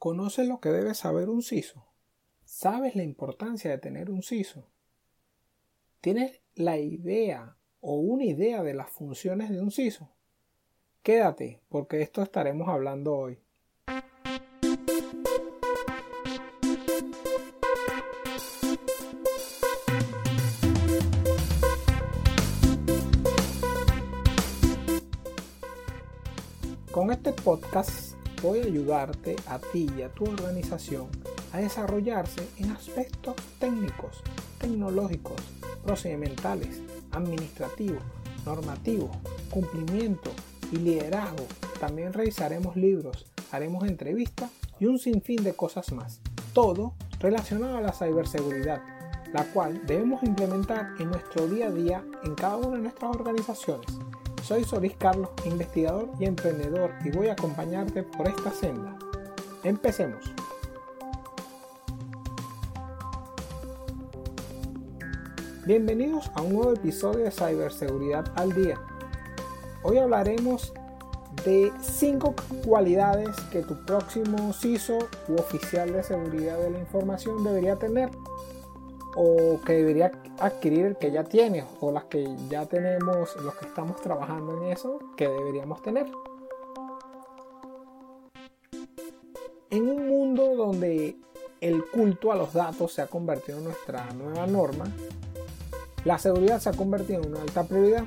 ¿Conoces lo que debe saber un CISO? ¿Sabes la importancia de tener un CISO? ¿Tienes la idea o una idea de las funciones de un CISO? Quédate, porque esto estaremos hablando hoy. Con este podcast voy a ayudarte a ti y a tu organización a desarrollarse en aspectos técnicos, tecnológicos, procedimentales, administrativos, normativos, cumplimiento y liderazgo. También revisaremos libros, haremos entrevistas y un sinfín de cosas más. Todo relacionado a la ciberseguridad, la cual debemos implementar en nuestro día a día en cada una de nuestras organizaciones. Soy Soris Carlos, investigador y emprendedor y voy a acompañarte por esta senda. Empecemos. Bienvenidos a un nuevo episodio de Ciberseguridad al Día. Hoy hablaremos de 5 cualidades que tu próximo CISO u oficial de seguridad de la información debería tener o que debería adquirir el que ya tiene o las que ya tenemos los que estamos trabajando en eso que deberíamos tener. En un mundo donde el culto a los datos se ha convertido en nuestra nueva norma, la seguridad se ha convertido en una alta prioridad.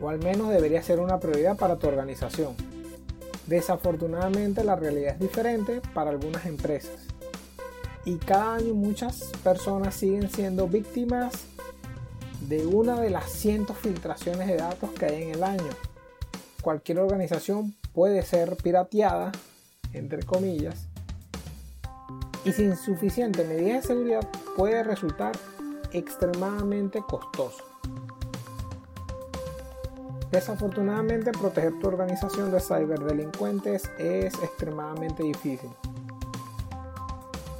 O al menos debería ser una prioridad para tu organización. Desafortunadamente la realidad es diferente para algunas empresas y cada año muchas personas siguen siendo víctimas de una de las cientos filtraciones de datos que hay en el año. Cualquier organización puede ser pirateada, entre comillas, y sin suficiente medida de seguridad puede resultar extremadamente costoso. Desafortunadamente, proteger tu organización de ciberdelincuentes es extremadamente difícil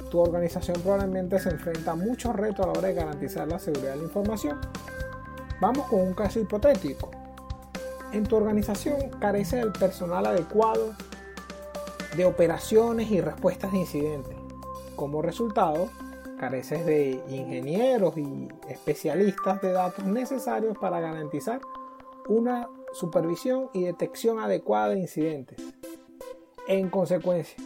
tu organización probablemente se enfrenta a muchos retos a la hora de garantizar la seguridad de la información. Vamos con un caso hipotético. En tu organización carece del personal adecuado de operaciones y respuestas de incidentes. Como resultado, careces de ingenieros y especialistas de datos necesarios para garantizar una supervisión y detección adecuada de incidentes. En consecuencia,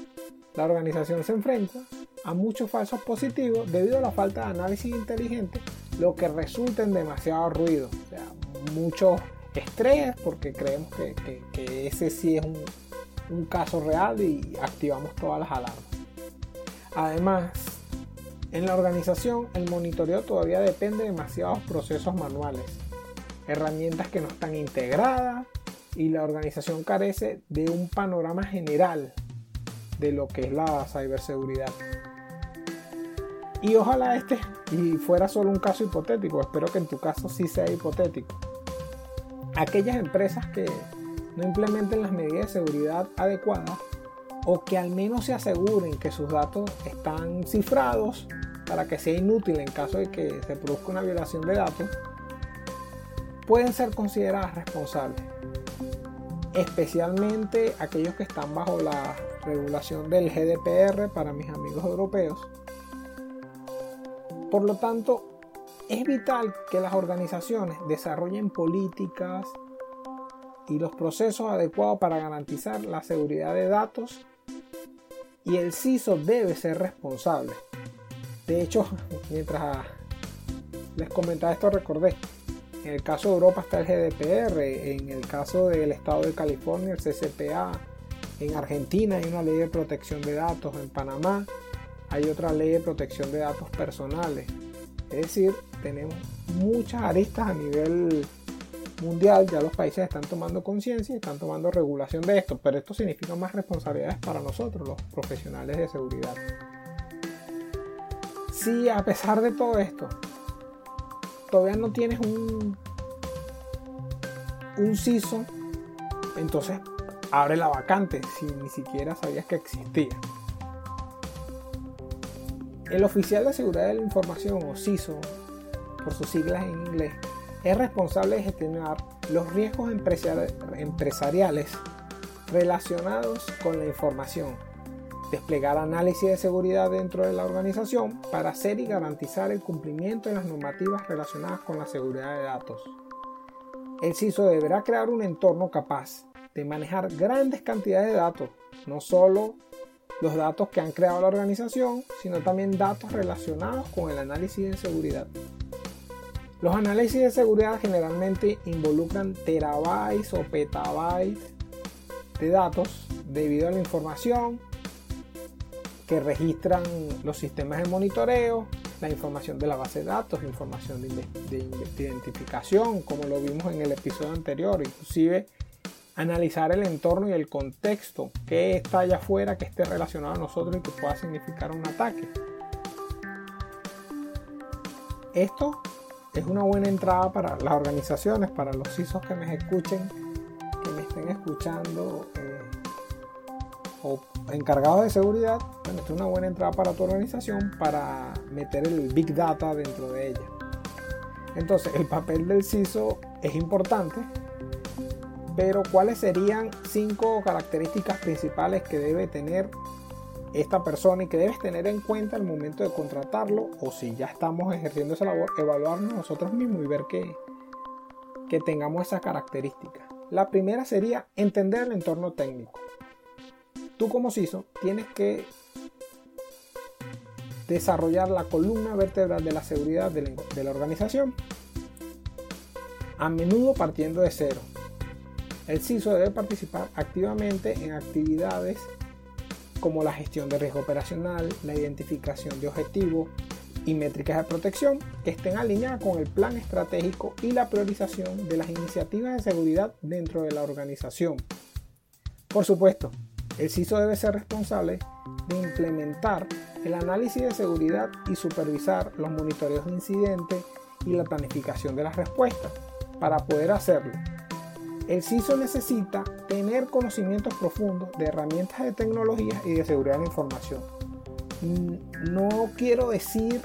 la organización se enfrenta a muchos falsos positivos debido a la falta de análisis inteligente, lo que resulta en demasiado ruido, o sea, estrés porque creemos que, ese sí es un, un caso real y activamos todas las alarmas. Además, en la organización el monitoreo todavía depende de demasiados procesos manuales, herramientas que no están integradas y la organización carece de un panorama general de lo que es la ciberseguridad. Y ojalá este y fuera solo un caso hipotético, espero que en tu caso sí sea hipotético. Aquellas empresas que no implementen las medidas de seguridad adecuadas o que al menos se aseguren que sus datos están cifrados para que sea inútil en caso de que se produzca una violación de datos, pueden ser consideradas responsables, especialmente aquellos que están bajo la regulación del GDPR para mis amigos europeos por lo tanto, es vital que las organizaciones desarrollen políticas y los procesos adecuados para garantizar la seguridad de datos y el CISO debe ser responsable. De hecho, mientras les comentaba esto recordé, en el caso de Europa está el GDPR, en el caso del estado de California el CCPA, en Argentina hay una ley de protección de datos, en Panamá hay otra ley de protección de datos personales. Es decir, tenemos muchas aristas a nivel mundial, ya los países están tomando conciencia y están tomando regulación de esto, pero esto significa más responsabilidades para nosotros, los profesionales de seguridad. Si a pesar de todo esto, todavía no tienes un, un CISO, entonces abre la vacante si ni siquiera sabías que existía. El oficial de seguridad de la información o CISO, por sus siglas en inglés, es responsable de gestionar los riesgos empresariales relacionados con la información, desplegar análisis de seguridad dentro de la organización para hacer y garantizar el cumplimiento de las normativas relacionadas con la seguridad de datos. El CISO deberá crear un entorno capaz de manejar grandes cantidades de datos, no solo los datos que han creado la organización, sino también datos relacionados con el análisis de seguridad. Los análisis de seguridad generalmente involucran terabytes o petabytes de datos debido a la información que registran los sistemas de monitoreo, la información de la base de datos, información de, identificación, como lo vimos en el episodio anterior, inclusive analizar el entorno y el contexto que está allá afuera que esté relacionado a nosotros y que pueda significar un ataque. Esto es una buena entrada para las organizaciones, para los CISOs que me escuchen, que me estén escuchando eh, o encargados de seguridad. Bueno, es una buena entrada para tu organización para meter el Big Data dentro de ella. Entonces, el papel del CISO es importante, pero ¿cuáles serían cinco características principales que debe tener esta persona y que debes tener en cuenta al momento de contratarlo o si ya estamos ejerciendo esa labor, evaluarnos nosotros mismos y ver que, que tengamos esas características. La primera sería entender el entorno técnico. Tú como CISO tienes que desarrollar la columna vertebral de la seguridad de la, de la organización, a menudo partiendo de cero. El CISO debe participar activamente en actividades como la gestión de riesgo operacional, la identificación de objetivos y métricas de protección que estén alineadas con el plan estratégico y la priorización de las iniciativas de seguridad dentro de la organización. Por supuesto, el CISO debe ser responsable de implementar el análisis de seguridad y supervisar los monitoreos de incidentes y la planificación de las respuestas. Para poder hacerlo, el CISO necesita tener conocimientos profundos de herramientas de tecnología y de seguridad de la información. Mm, no quiero decir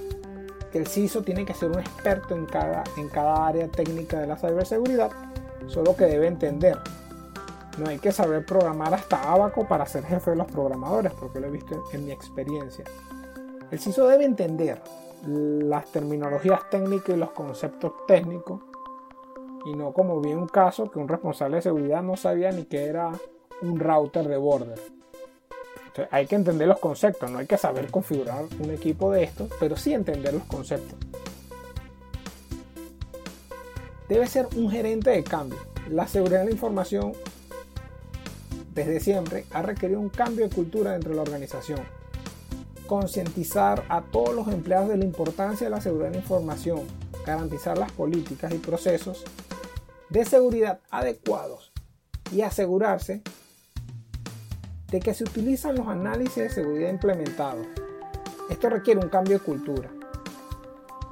que el CISO tiene que ser un experto en cada, en cada área técnica de la ciberseguridad, solo que debe entender. No hay que saber programar hasta Abaco para ser jefe de los programadores, porque lo he visto en mi experiencia. El CISO debe entender las terminologías técnicas y los conceptos técnicos y no como vi un caso que un responsable de seguridad no sabía ni que era un router de border. hay que entender los conceptos, no hay que saber configurar un equipo de estos, pero sí entender los conceptos. Debe ser un gerente de cambio. La seguridad de la información desde siempre ha requerido un cambio de cultura dentro de la organización. Concientizar a todos los empleados de la importancia de la seguridad de la información, garantizar las políticas y procesos de seguridad adecuados y asegurarse de que se utilizan los análisis de seguridad implementados. Esto requiere un cambio de cultura.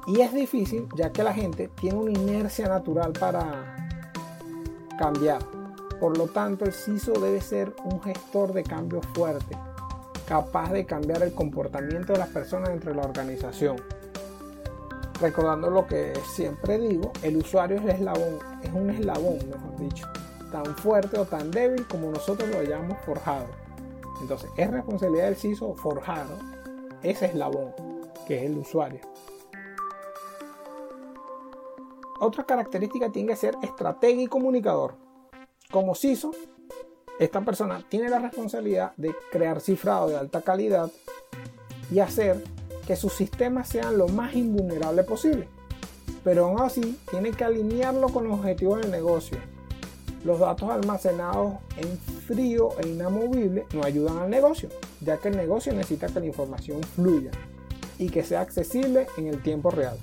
Y es difícil ya que la gente tiene una inercia natural para cambiar. Por lo tanto, el CISO debe ser un gestor de cambio fuerte, capaz de cambiar el comportamiento de las personas dentro de la organización recordando lo que siempre digo, el usuario es el eslabón, es un eslabón, mejor dicho, tan fuerte o tan débil como nosotros lo hayamos forjado. Entonces, es responsabilidad del CISO forjar ese eslabón, que es el usuario. Otra característica tiene que ser estratega y comunicador. Como CISO, esta persona tiene la responsabilidad de crear cifrado de alta calidad y hacer que sus sistemas sean lo más invulnerable posible. Pero aún así, tiene que alinearlo con los objetivos del negocio. Los datos almacenados en frío e inamovible no ayudan al negocio, ya que el negocio necesita que la información fluya y que sea accesible en el tiempo real.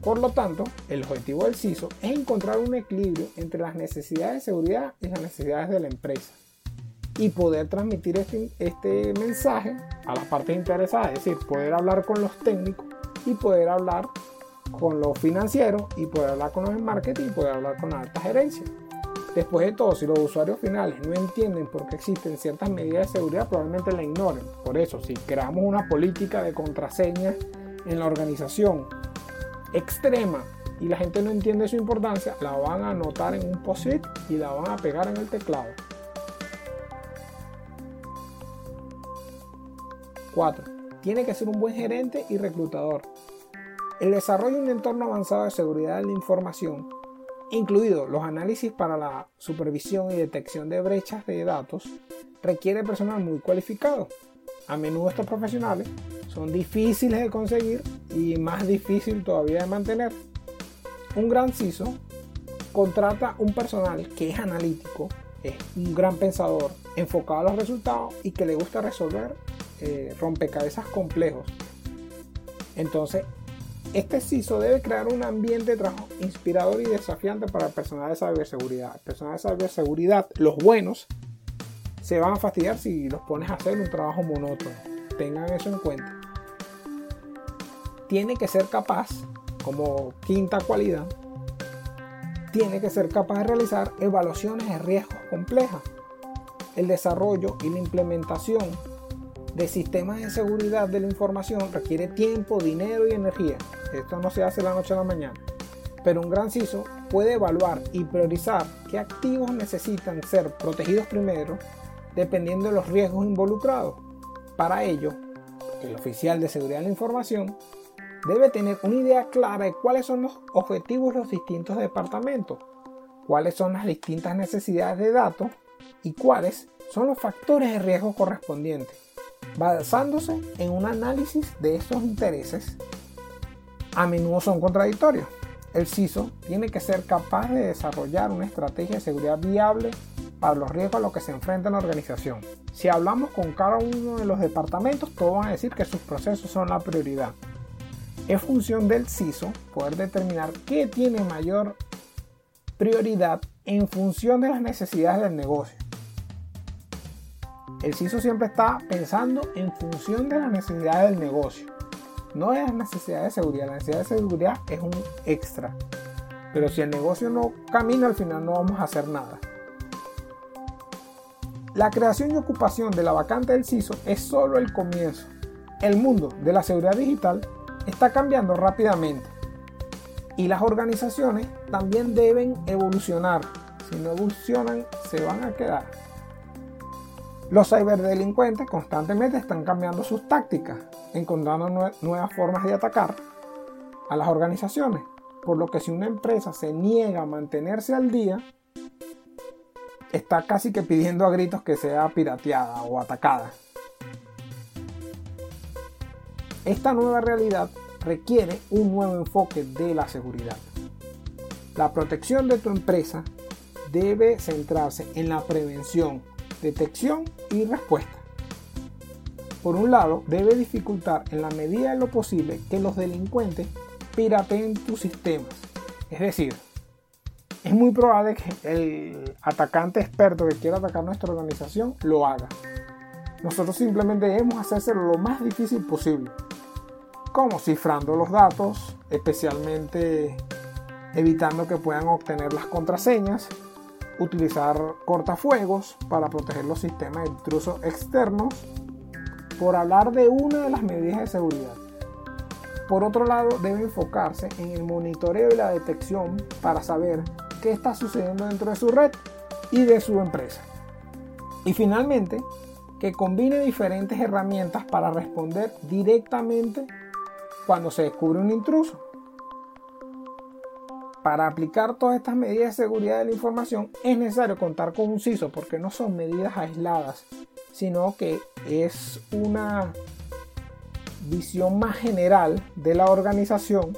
Por lo tanto, el objetivo del CISO es encontrar un equilibrio entre las necesidades de seguridad y las necesidades de la empresa y poder transmitir este, este mensaje a las partes interesadas, es decir, poder hablar con los técnicos y poder hablar con los financieros y poder hablar con los de marketing y poder hablar con la alta gerencia. Después de todo, si los usuarios finales no entienden por qué existen ciertas medidas de seguridad, probablemente la ignoren. Por eso, si creamos una política de contraseñas en la organización extrema y la gente no entiende su importancia, la van a anotar en un post-it y la van a pegar en el teclado. 4. Tiene que ser un buen gerente y reclutador. El desarrollo de un entorno avanzado de seguridad de la información, incluidos los análisis para la supervisión y detección de brechas de datos, requiere personal muy cualificado. A menudo estos profesionales son difíciles de conseguir y más difícil todavía de mantener. Un gran CISO contrata un personal que es analítico, es un gran pensador, enfocado a los resultados y que le gusta resolver eh, rompecabezas complejos. Entonces, este CISO debe crear un ambiente de trabajo inspirador y desafiante para el personal de ciberseguridad. El personal de ciberseguridad, los buenos, se van a fastidiar si los pones a hacer un trabajo monótono. Tengan eso en cuenta. Tiene que ser capaz, como quinta cualidad, tiene que ser capaz de realizar evaluaciones de riesgos complejas. El desarrollo y la implementación de sistemas de seguridad de la información requiere tiempo, dinero y energía. Esto no se hace la noche a la mañana. Pero un gran CISO puede evaluar y priorizar qué activos necesitan ser protegidos primero dependiendo de los riesgos involucrados. Para ello, el oficial de seguridad de la información debe tener una idea clara de cuáles son los objetivos de los distintos departamentos, cuáles son las distintas necesidades de datos y cuáles son los factores de riesgo correspondientes. Basándose en un análisis de estos intereses, a menudo son contradictorios. El CISO tiene que ser capaz de desarrollar una estrategia de seguridad viable para los riesgos a los que se enfrenta la organización. Si hablamos con cada uno de los departamentos, todos van a decir que sus procesos son la prioridad. Es función del CISO poder determinar qué tiene mayor prioridad en función de las necesidades del negocio. El CISO siempre está pensando en función de las necesidades del negocio. No es necesidad de seguridad, la necesidad de seguridad es un extra. Pero si el negocio no camina, al final no vamos a hacer nada. La creación y ocupación de la vacante del CISO es solo el comienzo. El mundo de la seguridad digital está cambiando rápidamente y las organizaciones también deben evolucionar. Si no evolucionan, se van a quedar. Los ciberdelincuentes constantemente están cambiando sus tácticas, encontrando nuevas formas de atacar a las organizaciones. Por lo que si una empresa se niega a mantenerse al día, está casi que pidiendo a gritos que sea pirateada o atacada. Esta nueva realidad requiere un nuevo enfoque de la seguridad. La protección de tu empresa debe centrarse en la prevención, detección y respuesta. Por un lado, debe dificultar en la medida de lo posible que los delincuentes pirateen tus sistemas. Es decir, es muy probable que el atacante experto que quiera atacar nuestra organización lo haga. Nosotros simplemente debemos hacérselo lo más difícil posible como cifrando los datos, especialmente evitando que puedan obtener las contraseñas, utilizar cortafuegos para proteger los sistemas de intrusos externos, por hablar de una de las medidas de seguridad. Por otro lado, debe enfocarse en el monitoreo y la detección para saber qué está sucediendo dentro de su red y de su empresa. Y finalmente, que combine diferentes herramientas para responder directamente cuando se descubre un intruso. Para aplicar todas estas medidas de seguridad de la información es necesario contar con un CISO porque no son medidas aisladas, sino que es una visión más general de la organización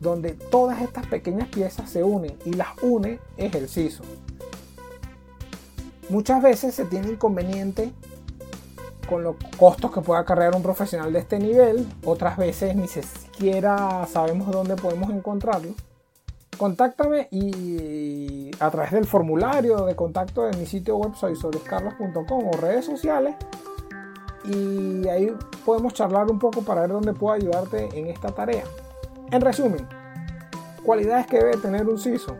donde todas estas pequeñas piezas se unen y las une es el CISO. Muchas veces se tiene inconveniente con los costos que pueda acarrear un profesional de este nivel. Otras veces ni siquiera sabemos dónde podemos encontrarlo. Contáctame y a través del formulario de contacto de mi sitio web soysoliscarlos.com o redes sociales y ahí podemos charlar un poco para ver dónde puedo ayudarte en esta tarea. En resumen, cualidades que debe tener un CISO.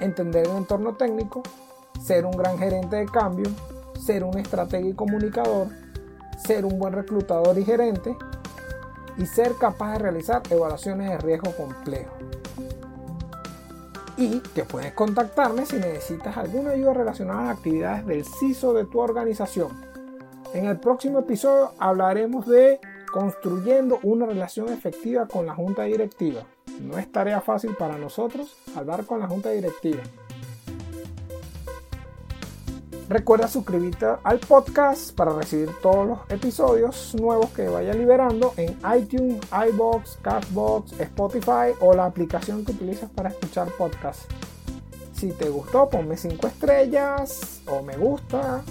Entender el entorno técnico, ser un gran gerente de cambio, ser un estratega y comunicador, ser un buen reclutador y gerente y ser capaz de realizar evaluaciones de riesgo complejo. Y que puedes contactarme si necesitas alguna ayuda relacionada a las actividades del CISO de tu organización. En el próximo episodio hablaremos de construyendo una relación efectiva con la junta directiva. No es tarea fácil para nosotros hablar con la junta directiva. Recuerda suscribirte al podcast para recibir todos los episodios nuevos que vaya liberando en iTunes, iBox, Castbox, Spotify o la aplicación que utilizas para escuchar podcasts. Si te gustó, ponme 5 estrellas o me gusta,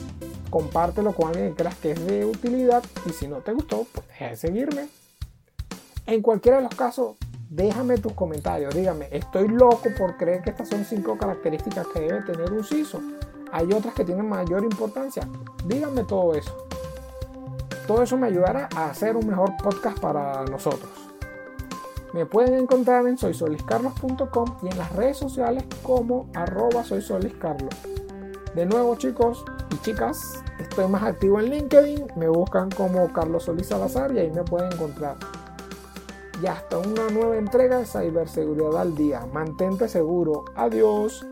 compártelo con alguien que creas que es de utilidad y si no te gustó, pues deja de seguirme. En cualquiera de los casos, déjame tus comentarios, dígame, estoy loco por creer que estas son 5 características que debe tener un CISO hay otras que tienen mayor importancia. Díganme todo eso. Todo eso me ayudará a hacer un mejor podcast para nosotros. Me pueden encontrar en soysoliscarlos.com y en las redes sociales como arroba soysoliscarlos. De nuevo chicos y chicas, estoy más activo en LinkedIn, me buscan como Carlos Solís Salazar y ahí me pueden encontrar. Y hasta una nueva entrega de ciberseguridad al día. Mantente seguro. Adiós.